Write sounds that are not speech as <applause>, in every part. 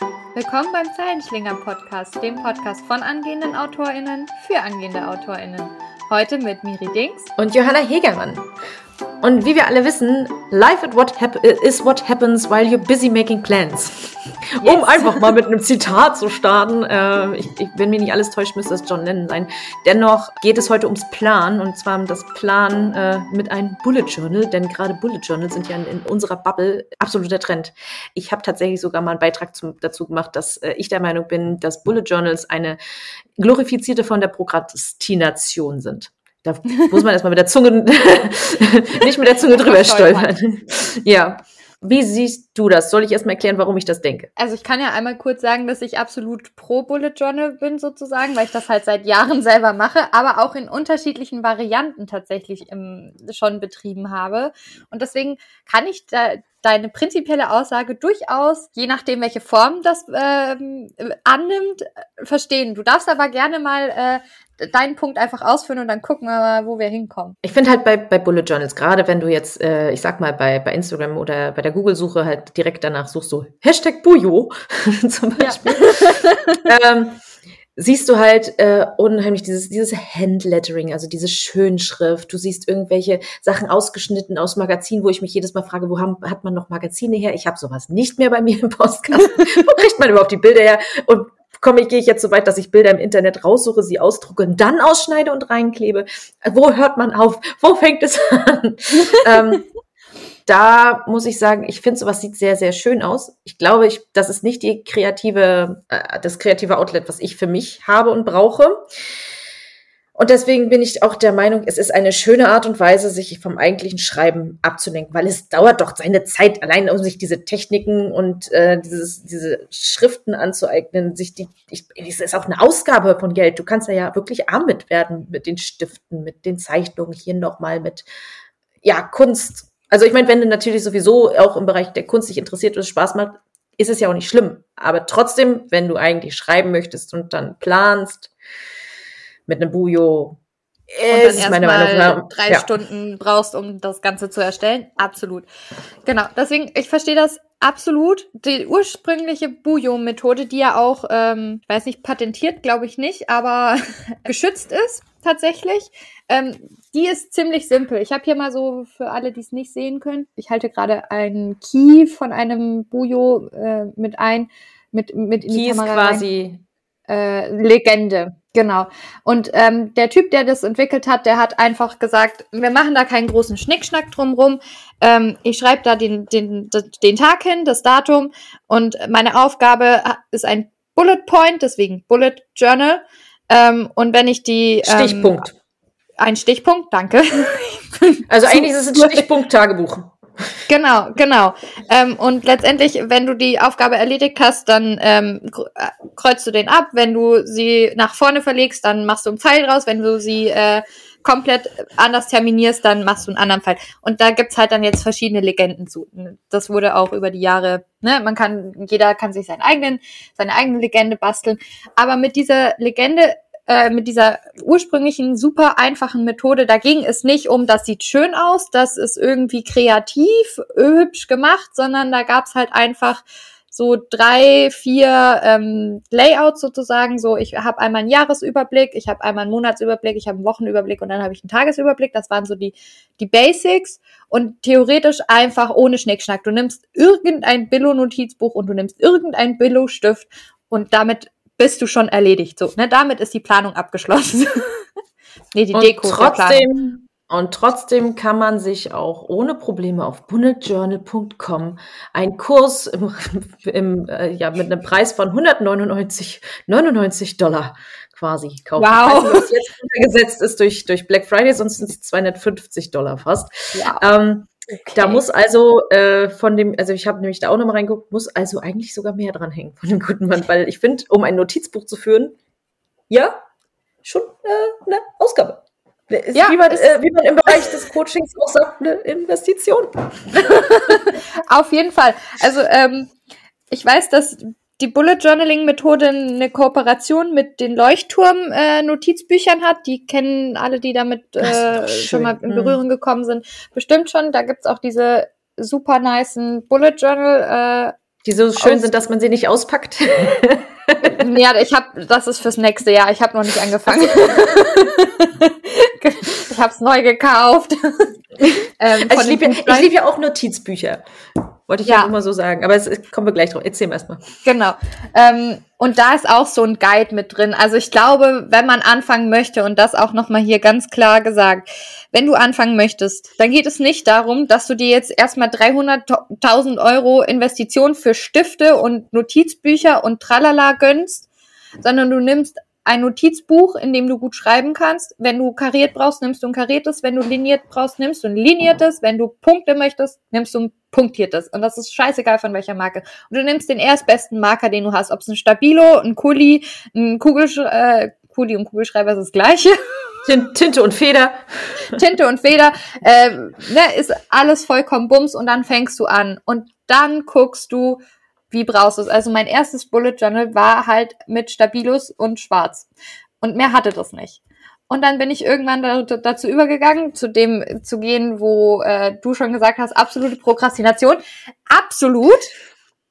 Willkommen beim Zeilenschlinger Podcast, dem Podcast von angehenden AutorInnen für angehende AutorInnen. Heute mit Miri Dings und Johanna Hegermann. Und wie wir alle wissen, life is what, is what happens while you're busy making plans. <laughs> Yes. Um einfach mal mit einem Zitat zu starten. Äh, ich, ich, wenn mir nicht alles täuscht, müsste es John Lennon sein. Dennoch geht es heute ums Plan und zwar um das Plan äh, mit einem Bullet Journal, denn gerade Bullet Journals sind ja in, in unserer Bubble absoluter Trend. Ich habe tatsächlich sogar mal einen Beitrag zum, dazu gemacht, dass äh, ich der Meinung bin, dass Bullet Journals eine glorifizierte von der Prokrastination sind. Da muss man erstmal mit der Zunge, <laughs> nicht mit der Zunge drüber stolpern. ja. Wie siehst du das? Soll ich erstmal erklären, warum ich das denke? Also ich kann ja einmal kurz sagen, dass ich absolut pro Bullet Journal bin sozusagen, weil ich das halt seit Jahren selber mache, aber auch in unterschiedlichen Varianten tatsächlich im, schon betrieben habe. Und deswegen kann ich da deine prinzipielle Aussage durchaus, je nachdem, welche Form das ähm, annimmt, verstehen. Du darfst aber gerne mal äh, deinen Punkt einfach ausführen und dann gucken wir mal, wo wir hinkommen. Ich finde halt bei, bei Bullet Journals, gerade wenn du jetzt, äh, ich sag mal, bei, bei Instagram oder bei der Google-Suche halt direkt danach suchst, so Hashtag Bujo <laughs> zum Beispiel, ja. <laughs> ähm, siehst du halt äh, unheimlich dieses, dieses Handlettering, also diese Schönschrift. Du siehst irgendwelche Sachen ausgeschnitten aus Magazinen, wo ich mich jedes Mal frage, wo haben, hat man noch Magazine her? Ich habe sowas nicht mehr bei mir im Postkasten. <laughs> wo kriegt man überhaupt die Bilder her? Und komme ich, gehe ich jetzt so weit, dass ich Bilder im Internet raussuche, sie ausdrucke und dann ausschneide und reinklebe? Wo hört man auf? Wo fängt es an? <laughs> ähm, da muss ich sagen, ich finde sowas sieht sehr, sehr schön aus. Ich glaube, ich, das ist nicht die kreative, äh, das kreative Outlet, was ich für mich habe und brauche. Und deswegen bin ich auch der Meinung, es ist eine schöne Art und Weise, sich vom eigentlichen Schreiben abzulenken, weil es dauert doch seine Zeit, allein um sich diese Techniken und äh, dieses, diese Schriften anzueignen, sich die, ich, es ist auch eine Ausgabe von Geld. Du kannst ja, ja wirklich arm mit werden mit den Stiften, mit den Zeichnungen, hier nochmal mit, ja, Kunst. Also ich meine, wenn du natürlich sowieso auch im Bereich der Kunst dich interessiert und es Spaß macht, ist es ja auch nicht schlimm. Aber trotzdem, wenn du eigentlich schreiben möchtest und dann planst, mit einem Bujo ist meine Meinung nach drei ja. Stunden brauchst, um das Ganze zu erstellen. Absolut. Genau. Deswegen, ich verstehe das absolut. Die ursprüngliche Bujo-Methode, die ja auch, ähm, ich weiß nicht, patentiert, glaube ich nicht, aber <laughs> geschützt ist tatsächlich. Ähm, die ist ziemlich simpel. Ich habe hier mal so für alle, die es nicht sehen können. Ich halte gerade einen Key von einem Bujo äh, mit ein, mit mit in Key die Kamera ist quasi äh, Legende. Genau. Und ähm, der Typ, der das entwickelt hat, der hat einfach gesagt, wir machen da keinen großen Schnickschnack drumrum. Ähm, ich schreibe da den, den, den Tag hin, das Datum und meine Aufgabe ist ein Bullet Point, deswegen Bullet Journal. Ähm, und wenn ich die ähm, Stichpunkt. Ein Stichpunkt, danke. <laughs> also eigentlich ist es ein Stichpunkt-Tagebuch. Genau, genau. Ähm, und letztendlich, wenn du die Aufgabe erledigt hast, dann ähm, äh, kreuzt du den ab. Wenn du sie nach vorne verlegst, dann machst du einen Pfeil draus. Wenn du sie äh, komplett anders terminierst, dann machst du einen anderen Pfeil. Und da gibt's halt dann jetzt verschiedene Legenden zu. Das wurde auch über die Jahre, ne, man kann, jeder kann sich seinen eigenen, seine eigene Legende basteln. Aber mit dieser Legende äh, mit dieser ursprünglichen super einfachen Methode, da ging es nicht um, das sieht schön aus, das ist irgendwie kreativ, hübsch gemacht, sondern da gab's halt einfach so drei, vier ähm, Layouts sozusagen. So, ich habe einmal einen Jahresüberblick, ich habe einmal einen Monatsüberblick, ich habe einen Wochenüberblick und dann habe ich einen Tagesüberblick. Das waren so die, die Basics und theoretisch einfach ohne Schnickschnack. Du nimmst irgendein Billo-Notizbuch und du nimmst irgendein Billo-Stift und damit bist du schon erledigt. So, ne, damit ist die Planung abgeschlossen. <laughs> nee, die und Deko. Trotzdem, und trotzdem kann man sich auch ohne Probleme auf bulletjournal.com einen Kurs im, <laughs> im, äh, ja, mit einem Preis von 199 99 Dollar quasi kaufen. Wow. Nicht, was jetzt untergesetzt ist durch, durch Black Friday, sonst sind es 250 Dollar fast. Ja. Ähm, Okay. Da muss also äh, von dem, also ich habe nämlich da auch nochmal reingeguckt, muss also eigentlich sogar mehr dran hängen von dem guten Mann, weil ich finde, um ein Notizbuch zu führen, ja, schon äh, eine Ausgabe. Ist, ja, wie, man, äh, wie man im Bereich des Coachings auch sagt, eine Investition. <laughs> Auf jeden Fall. Also ähm, ich weiß, dass die Bullet Journaling Methode eine Kooperation mit den Leuchtturm äh, Notizbüchern hat. Die kennen alle, die damit äh, schon mal in mhm. Berührung gekommen sind, bestimmt schon. Da gibt's auch diese super niceen Bullet Journal. Die so schön Aus sind, dass man sie nicht auspackt. <laughs> ja, ich habe, das ist fürs nächste Jahr. Ich habe noch nicht angefangen. <laughs> ich habe es neu gekauft. <laughs> ähm, also ich liebe ja, lieb ja auch Notizbücher. Wollte ich ja, immer so sagen. Aber es, kommen wir gleich drauf. Erzähl erstmal. Genau. Ähm, und da ist auch so ein Guide mit drin. Also ich glaube, wenn man anfangen möchte, und das auch nochmal hier ganz klar gesagt, wenn du anfangen möchtest, dann geht es nicht darum, dass du dir jetzt erstmal 300.000 Euro Investition für Stifte und Notizbücher und Tralala gönnst, sondern du nimmst ein Notizbuch, in dem du gut schreiben kannst. Wenn du kariert brauchst, nimmst du ein kariertes. Wenn du liniert brauchst, nimmst du ein liniertes. Wenn du Punkte möchtest, nimmst du ein punktiertes. Und das ist scheißegal von welcher Marke. Und du nimmst den erstbesten Marker, den du hast. Ob es ein Stabilo, ein Kuli, ein Kugelsch äh, Kuli und Kugelschreiber ist das gleiche. <laughs> Tinte und Feder. Tinte und Feder. Äh, ne, ist alles vollkommen bums und dann fängst du an. Und dann guckst du, wie brauchst du es? Also mein erstes Bullet Journal war halt mit Stabilus und Schwarz. Und mehr hatte das nicht. Und dann bin ich irgendwann da, dazu übergegangen, zu dem zu gehen, wo äh, du schon gesagt hast, absolute Prokrastination. Absolut.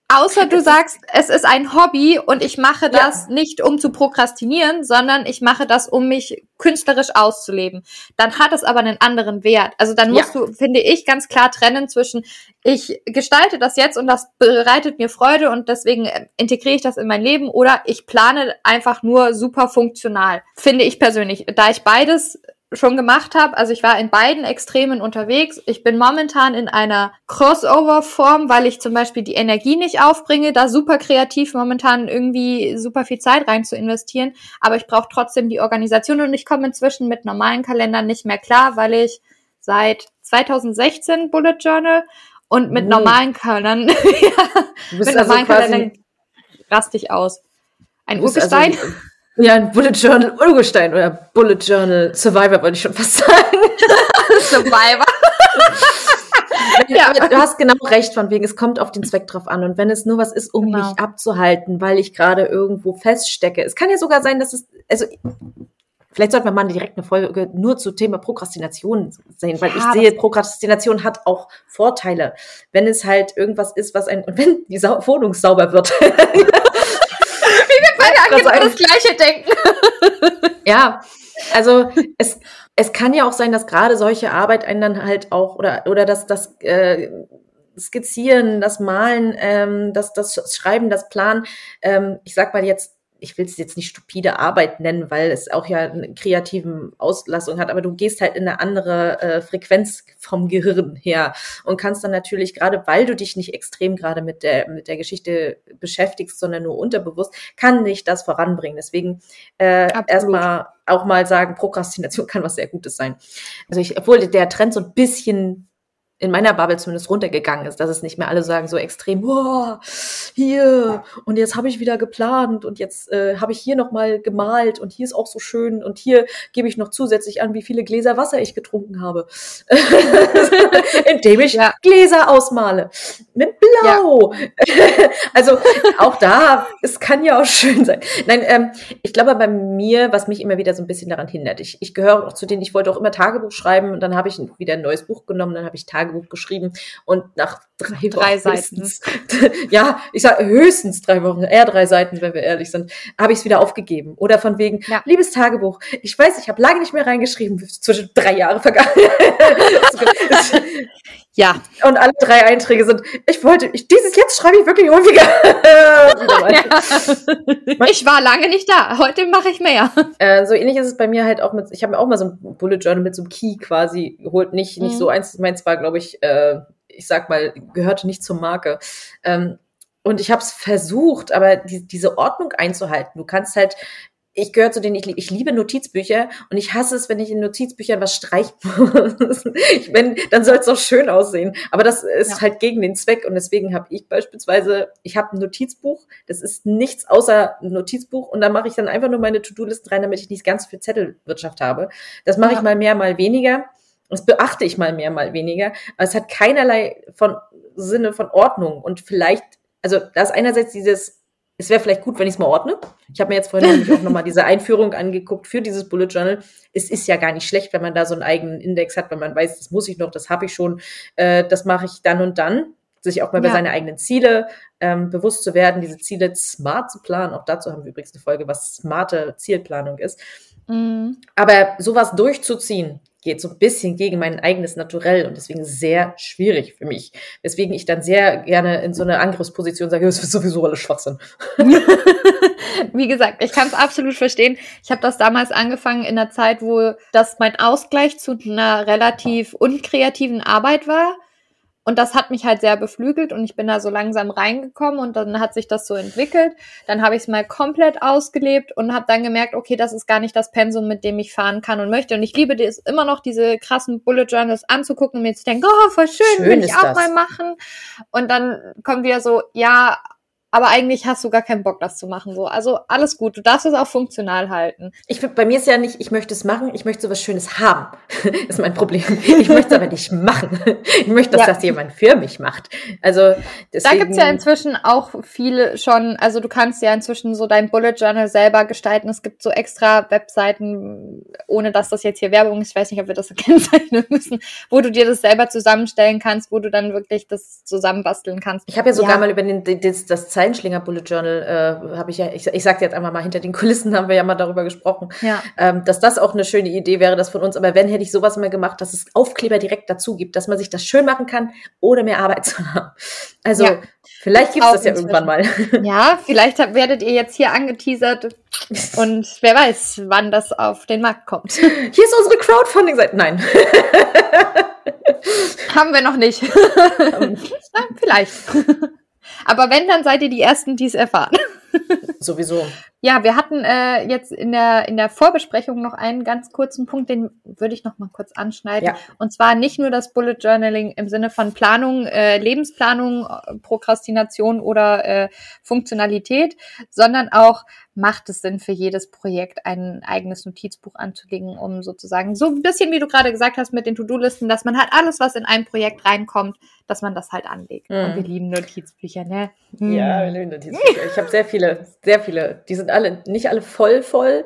Außer du sagst, es ist ein Hobby und ich mache das ja. nicht, um zu prokrastinieren, sondern ich mache das, um mich künstlerisch auszuleben. Dann hat es aber einen anderen Wert. Also dann musst ja. du, finde ich, ganz klar trennen zwischen, ich gestalte das jetzt und das bereitet mir Freude und deswegen äh, integriere ich das in mein Leben oder ich plane einfach nur super funktional. Finde ich persönlich. Da ich beides schon gemacht habe. Also ich war in beiden Extremen unterwegs. Ich bin momentan in einer Crossover-Form, weil ich zum Beispiel die Energie nicht aufbringe, da super kreativ momentan irgendwie super viel Zeit rein zu investieren. Aber ich brauche trotzdem die Organisation und ich komme inzwischen mit normalen Kalendern nicht mehr klar, weil ich seit 2016 Bullet Journal und mit oh. normalen Kalendern, <laughs> ja, mit also normalen Kalendern raste ich aus. Ein also Urgestein. Also <laughs> ja, ein Bullet Journal Urgestein oder Bullet Journal Survivor wollte ich schon fast sagen. <laughs> Survivor. <laughs> ja. du hast genau recht, von wegen, es kommt auf den Zweck drauf an. Und wenn es nur was ist, um genau. mich abzuhalten, weil ich gerade irgendwo feststecke. Es kann ja sogar sein, dass es, also, vielleicht sollten wir mal direkt eine Folge nur zu Thema Prokrastination sehen, weil ja, ich sehe, Prokrastination hat auch Vorteile. Wenn es halt irgendwas ist, was ein, und wenn die Sa Wohnung sauber wird. <laughs> ja genau das Gleiche denken. <laughs> ja, also es, es kann ja auch sein, dass gerade solche Arbeit einen dann halt auch, oder, oder dass das äh, Skizzieren, das Malen, ähm, das, das Schreiben, das Planen, ähm, ich sag mal jetzt ich will es jetzt nicht stupide Arbeit nennen, weil es auch ja eine kreativen Auslassung hat, aber du gehst halt in eine andere äh, Frequenz vom Gehirn her und kannst dann natürlich gerade, weil du dich nicht extrem gerade mit der mit der Geschichte beschäftigst, sondern nur unterbewusst, kann dich das voranbringen. Deswegen äh, erstmal auch mal sagen, Prokrastination <laughs> kann was sehr Gutes sein. Also ich, obwohl der Trend so ein bisschen in meiner Bubble zumindest runtergegangen ist, dass es nicht mehr alle sagen so extrem, wow, hier und jetzt habe ich wieder geplant und jetzt äh, habe ich hier noch mal gemalt und hier ist auch so schön und hier gebe ich noch zusätzlich an, wie viele Gläser Wasser ich getrunken habe, <laughs> indem ich ja. Gläser ausmale mit Blau. Ja. <laughs> also auch da, es kann ja auch schön sein. Nein, ähm, ich glaube bei mir, was mich immer wieder so ein bisschen daran hindert, ich, ich gehöre auch zu denen, ich wollte auch immer Tagebuch schreiben und dann habe ich wieder ein neues Buch genommen, dann habe ich Tagebuch Tagebuch geschrieben und nach drei, drei Seiten, <laughs> ja, ich sage höchstens drei Wochen, eher drei Seiten, wenn wir ehrlich sind, habe ich es wieder aufgegeben. Oder von wegen, ja. liebes Tagebuch, ich weiß, ich habe lange nicht mehr reingeschrieben, zwischen drei Jahre vergangen. <laughs> ja. Und alle drei Einträge sind, ich wollte, ich, dieses jetzt schreibe ich wirklich häufiger. <laughs> ja. Ich war lange nicht da, heute mache ich mehr. Äh, so ähnlich ist es bei mir halt auch mit, ich habe mir auch mal so ein Bullet Journal mit so einem Key quasi geholt, nicht, nicht mhm. so eins, meins war, glaube ich, äh, ich sag mal, gehörte nicht zur Marke. Ähm, und ich habe es versucht, aber die, diese Ordnung einzuhalten. Du kannst halt, ich gehöre zu denen, ich, ich liebe Notizbücher und ich hasse es, wenn ich in Notizbüchern was streichen <laughs> muss. wenn, dann soll es auch schön aussehen. Aber das ist ja. halt gegen den Zweck und deswegen habe ich beispielsweise, ich habe ein Notizbuch, das ist nichts außer ein Notizbuch und da mache ich dann einfach nur meine To-Do-Listen rein, damit ich nicht ganz viel Zettelwirtschaft habe. Das mache ja. ich mal mehr, mal weniger. Das beachte ich mal mehr, mal weniger. Aber es hat keinerlei von Sinne von Ordnung. Und vielleicht, also da ist einerseits dieses, es wäre vielleicht gut, wenn ich es mal ordne. Ich habe mir jetzt vorhin nämlich auch nochmal diese Einführung angeguckt für dieses Bullet Journal. Es ist ja gar nicht schlecht, wenn man da so einen eigenen Index hat, wenn man weiß, das muss ich noch, das habe ich schon, äh, das mache ich dann und dann. sich auch mal ja. über seine eigenen Ziele ähm, bewusst zu werden, diese Ziele smart zu planen. Auch dazu haben wir übrigens eine Folge, was smarte Zielplanung ist. Mhm. Aber sowas durchzuziehen, geht so ein bisschen gegen mein eigenes Naturell und deswegen sehr schwierig für mich. Weswegen ich dann sehr gerne in so eine Angriffsposition sage, das ist sowieso alles Schwachsinn. <laughs> Wie gesagt, ich kann es absolut verstehen. Ich habe das damals angefangen in der Zeit, wo das mein Ausgleich zu einer relativ unkreativen Arbeit war. Und das hat mich halt sehr beflügelt und ich bin da so langsam reingekommen und dann hat sich das so entwickelt. Dann habe ich es mal komplett ausgelebt und habe dann gemerkt, okay, das ist gar nicht das Pensum, mit dem ich fahren kann und möchte. Und ich liebe es immer noch, diese krassen Bullet Journals anzugucken und mir zu denken, oh, voll schön, schön will ich auch das. mal machen. Und dann kommt wieder so, ja, aber eigentlich hast du gar keinen Bock, das zu machen. So, also alles gut. Du darfst es auch funktional halten. Ich bei mir ist ja nicht, ich möchte es machen, ich möchte so was Schönes haben. das <laughs> ist mein Problem. Ich möchte es aber nicht machen. Ich möchte, dass ja. das jemand für mich macht. Also deswegen, da gibt's ja inzwischen auch viele schon. Also du kannst ja inzwischen so dein Bullet Journal selber gestalten. Es gibt so extra Webseiten, ohne dass das jetzt hier Werbung ist. Ich weiß nicht, ob wir das <laughs> kennzeichnen müssen, wo du dir das selber zusammenstellen kannst, wo du dann wirklich das zusammenbasteln kannst. Ich habe ja sogar ja. mal über den, das, das Zeilenschlinger Bullet Journal äh, habe ich ja, ich, ich sage jetzt einfach mal, hinter den Kulissen haben wir ja mal darüber gesprochen, ja. ähm, dass das auch eine schöne Idee wäre, das von uns. Aber wenn hätte ich sowas mal gemacht, dass es Aufkleber direkt dazu gibt, dass man sich das schön machen kann, ohne mehr Arbeit zu haben. Also ja. vielleicht gibt es das ja irgendwann mal. <laughs> Ja, vielleicht werdet ihr jetzt hier angeteasert und wer weiß, wann das auf den Markt kommt. Hier ist unsere Crowdfunding-Seite. Nein. Haben wir noch nicht. <laughs> <laughs> vielleicht. Aber wenn, dann seid ihr die Ersten, die es erfahren. Sowieso. Ja, wir hatten äh, jetzt in der, in der Vorbesprechung noch einen ganz kurzen Punkt, den würde ich noch mal kurz anschneiden. Ja. Und zwar nicht nur das Bullet Journaling im Sinne von Planung, äh, Lebensplanung, Prokrastination oder äh, Funktionalität, sondern auch macht es Sinn für jedes Projekt ein eigenes Notizbuch anzulegen, um sozusagen so ein bisschen, wie du gerade gesagt hast, mit den To-Do-Listen, dass man halt alles, was in ein Projekt reinkommt, dass man das halt anlegt. Mhm. Und wir lieben Notizbücher, ne? Mhm. Ja, wir lieben Notizbücher. Ich habe sehr viele, sehr viele. Die sind alle, nicht alle voll voll.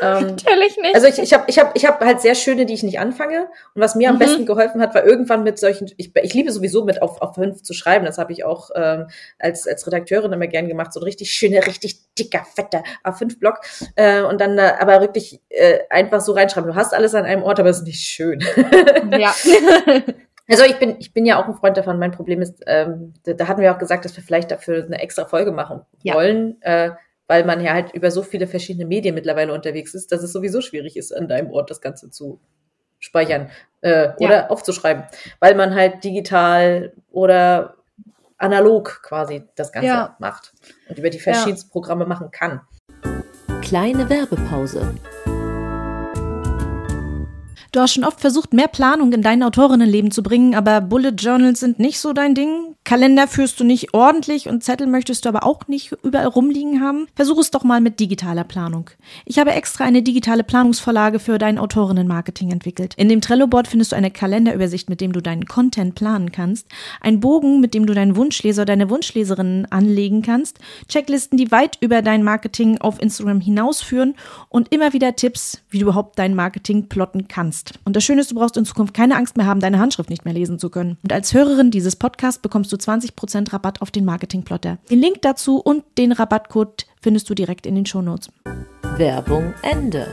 Ähm, <laughs> Natürlich nicht. Also ich, ich habe ich hab, ich hab halt sehr schöne, die ich nicht anfange. Und was mir am mhm. besten geholfen hat, war irgendwann mit solchen, ich, ich liebe sowieso mit auf, auf fünf zu schreiben. Das habe ich auch ähm, als, als Redakteurin immer gern gemacht. So ein richtig schöner, richtig dicker, fetter A5-Block. Äh, und dann äh, aber wirklich äh, einfach so reinschreiben. Du hast alles an einem Ort, aber es ist nicht schön. <laughs> Ja. <laughs> Also ich bin, ich bin ja auch ein Freund davon. Mein Problem ist, ähm, da, da hatten wir auch gesagt, dass wir vielleicht dafür eine extra Folge machen ja. wollen, äh, weil man ja halt über so viele verschiedene Medien mittlerweile unterwegs ist, dass es sowieso schwierig ist, an deinem Ort das Ganze zu speichern äh, oder ja. aufzuschreiben, weil man halt digital oder analog quasi das Ganze ja. macht und über die verschiedensten Programme machen kann. Kleine Werbepause. Du hast schon oft versucht, mehr Planung in dein Autorinnenleben zu bringen, aber Bullet Journals sind nicht so dein Ding. Kalender führst du nicht ordentlich und Zettel möchtest du aber auch nicht überall rumliegen haben. Versuch es doch mal mit digitaler Planung. Ich habe extra eine digitale Planungsvorlage für dein Autorinnenmarketing entwickelt. In dem Trello-Board findest du eine Kalenderübersicht, mit dem du deinen Content planen kannst, einen Bogen, mit dem du deinen Wunschleser, deine Wunschleserinnen anlegen kannst, Checklisten, die weit über dein Marketing auf Instagram hinausführen und immer wieder Tipps, wie du überhaupt dein Marketing plotten kannst. Und das Schöne ist, du brauchst in Zukunft keine Angst mehr haben, deine Handschrift nicht mehr lesen zu können. Und als Hörerin dieses Podcasts bekommst du 20% Rabatt auf den Marketingplotter. Den Link dazu und den Rabattcode findest du direkt in den Shownotes. Werbung Ende.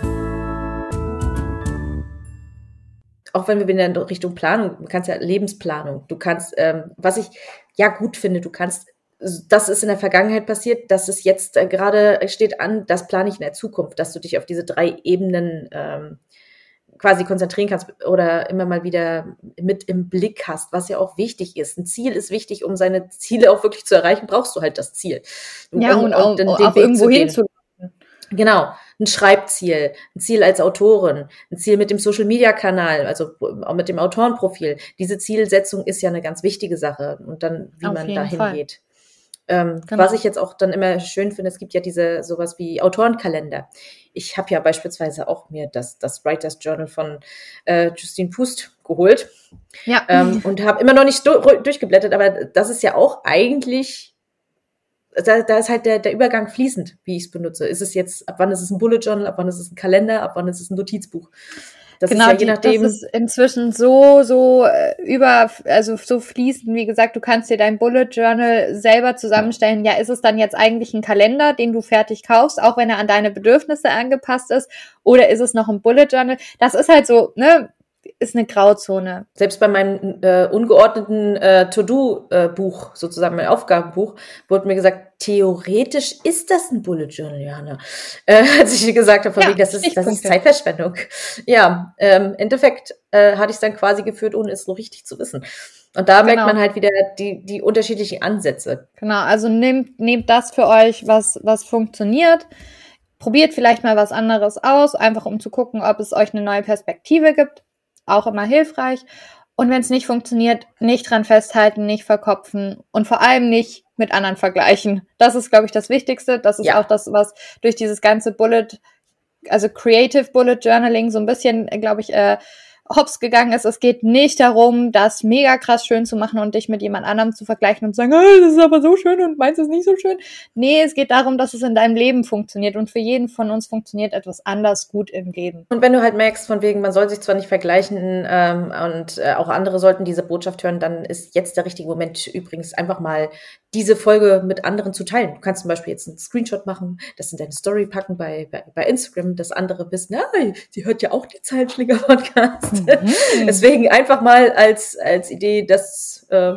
Auch wenn wir wieder in Richtung Planung, du kannst ja Lebensplanung, du kannst, ähm, was ich ja gut finde, du kannst das ist in der Vergangenheit passiert, dass es jetzt äh, gerade steht an, das plane ich in der Zukunft, dass du dich auf diese drei Ebenen ähm, quasi konzentrieren kannst oder immer mal wieder mit im Blick hast, was ja auch wichtig ist. Ein Ziel ist wichtig, um seine Ziele auch wirklich zu erreichen, brauchst du halt das Ziel. Um, ja, und, auch, den, den auch irgendwo hinzulaufen. Genau, ein Schreibziel, ein Ziel als Autorin, ein Ziel mit dem Social Media Kanal, also auch mit dem Autorenprofil. Diese Zielsetzung ist ja eine ganz wichtige Sache und dann, wie Auf man dahin Fall. geht. Ähm, genau. Was ich jetzt auch dann immer schön finde, es gibt ja diese sowas wie Autorenkalender. Ich habe ja beispielsweise auch mir das, das Writers Journal von äh, Justine Pust geholt. Ja. Ähm, und habe immer noch nicht du durchgeblättert, aber das ist ja auch eigentlich, da, da ist halt der, der Übergang fließend, wie ich es benutze. Ist es jetzt, ab wann ist es ein Bullet Journal, ab wann ist es ein Kalender, ab wann ist es ein Notizbuch? Das genau, ist ja je nachdem. Das ist inzwischen so, so äh, über, also so fließend, wie gesagt, du kannst dir dein Bullet Journal selber zusammenstellen. Ja, ist es dann jetzt eigentlich ein Kalender, den du fertig kaufst, auch wenn er an deine Bedürfnisse angepasst ist? Oder ist es noch ein Bullet Journal? Das ist halt so, ne, ist eine Grauzone. Selbst bei meinem äh, ungeordneten äh, To-Do-Buch, sozusagen mein Aufgabenbuch, wurde mir gesagt, theoretisch ist das ein Bullet Journal, Jana. Äh, <laughs> als ich gesagt habe, ja, das, ist, das ist Zeitverschwendung. Ja, ähm, im Endeffekt äh, hatte ich es dann quasi geführt, ohne es so richtig zu wissen. Und da genau. merkt man halt wieder die, die unterschiedlichen Ansätze. Genau, also nehmt, nehmt das für euch, was, was funktioniert. Probiert vielleicht mal was anderes aus, einfach um zu gucken, ob es euch eine neue Perspektive gibt auch immer hilfreich. Und wenn es nicht funktioniert, nicht dran festhalten, nicht verkopfen und vor allem nicht mit anderen vergleichen. Das ist, glaube ich, das Wichtigste. Das ist ja. auch das, was durch dieses ganze Bullet, also Creative Bullet Journaling so ein bisschen, glaube ich, äh, hops gegangen ist. Es geht nicht darum, das mega krass schön zu machen und dich mit jemand anderem zu vergleichen und zu sagen, oh, das ist aber so schön und meins ist nicht so schön. Nee, es geht darum, dass es in deinem Leben funktioniert und für jeden von uns funktioniert etwas anders gut im Leben. Und wenn du halt merkst, von wegen, man soll sich zwar nicht vergleichen ähm, und äh, auch andere sollten diese Botschaft hören, dann ist jetzt der richtige Moment übrigens einfach mal diese Folge mit anderen zu teilen. Du kannst zum Beispiel jetzt einen Screenshot machen, das in deine Story packen bei, bei, bei Instagram, dass andere wissen, ja, die hört ja auch die Zeilenschläger-Podcast. Mhm. <laughs> Deswegen einfach mal als, als Idee, das äh,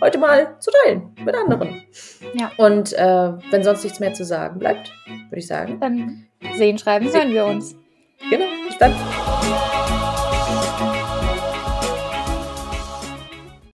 heute mal zu teilen mit anderen. Ja. Und äh, wenn sonst nichts mehr zu sagen bleibt, würde ich sagen. Dann sehen, schreiben, hören wir uns. Genau, bis dann.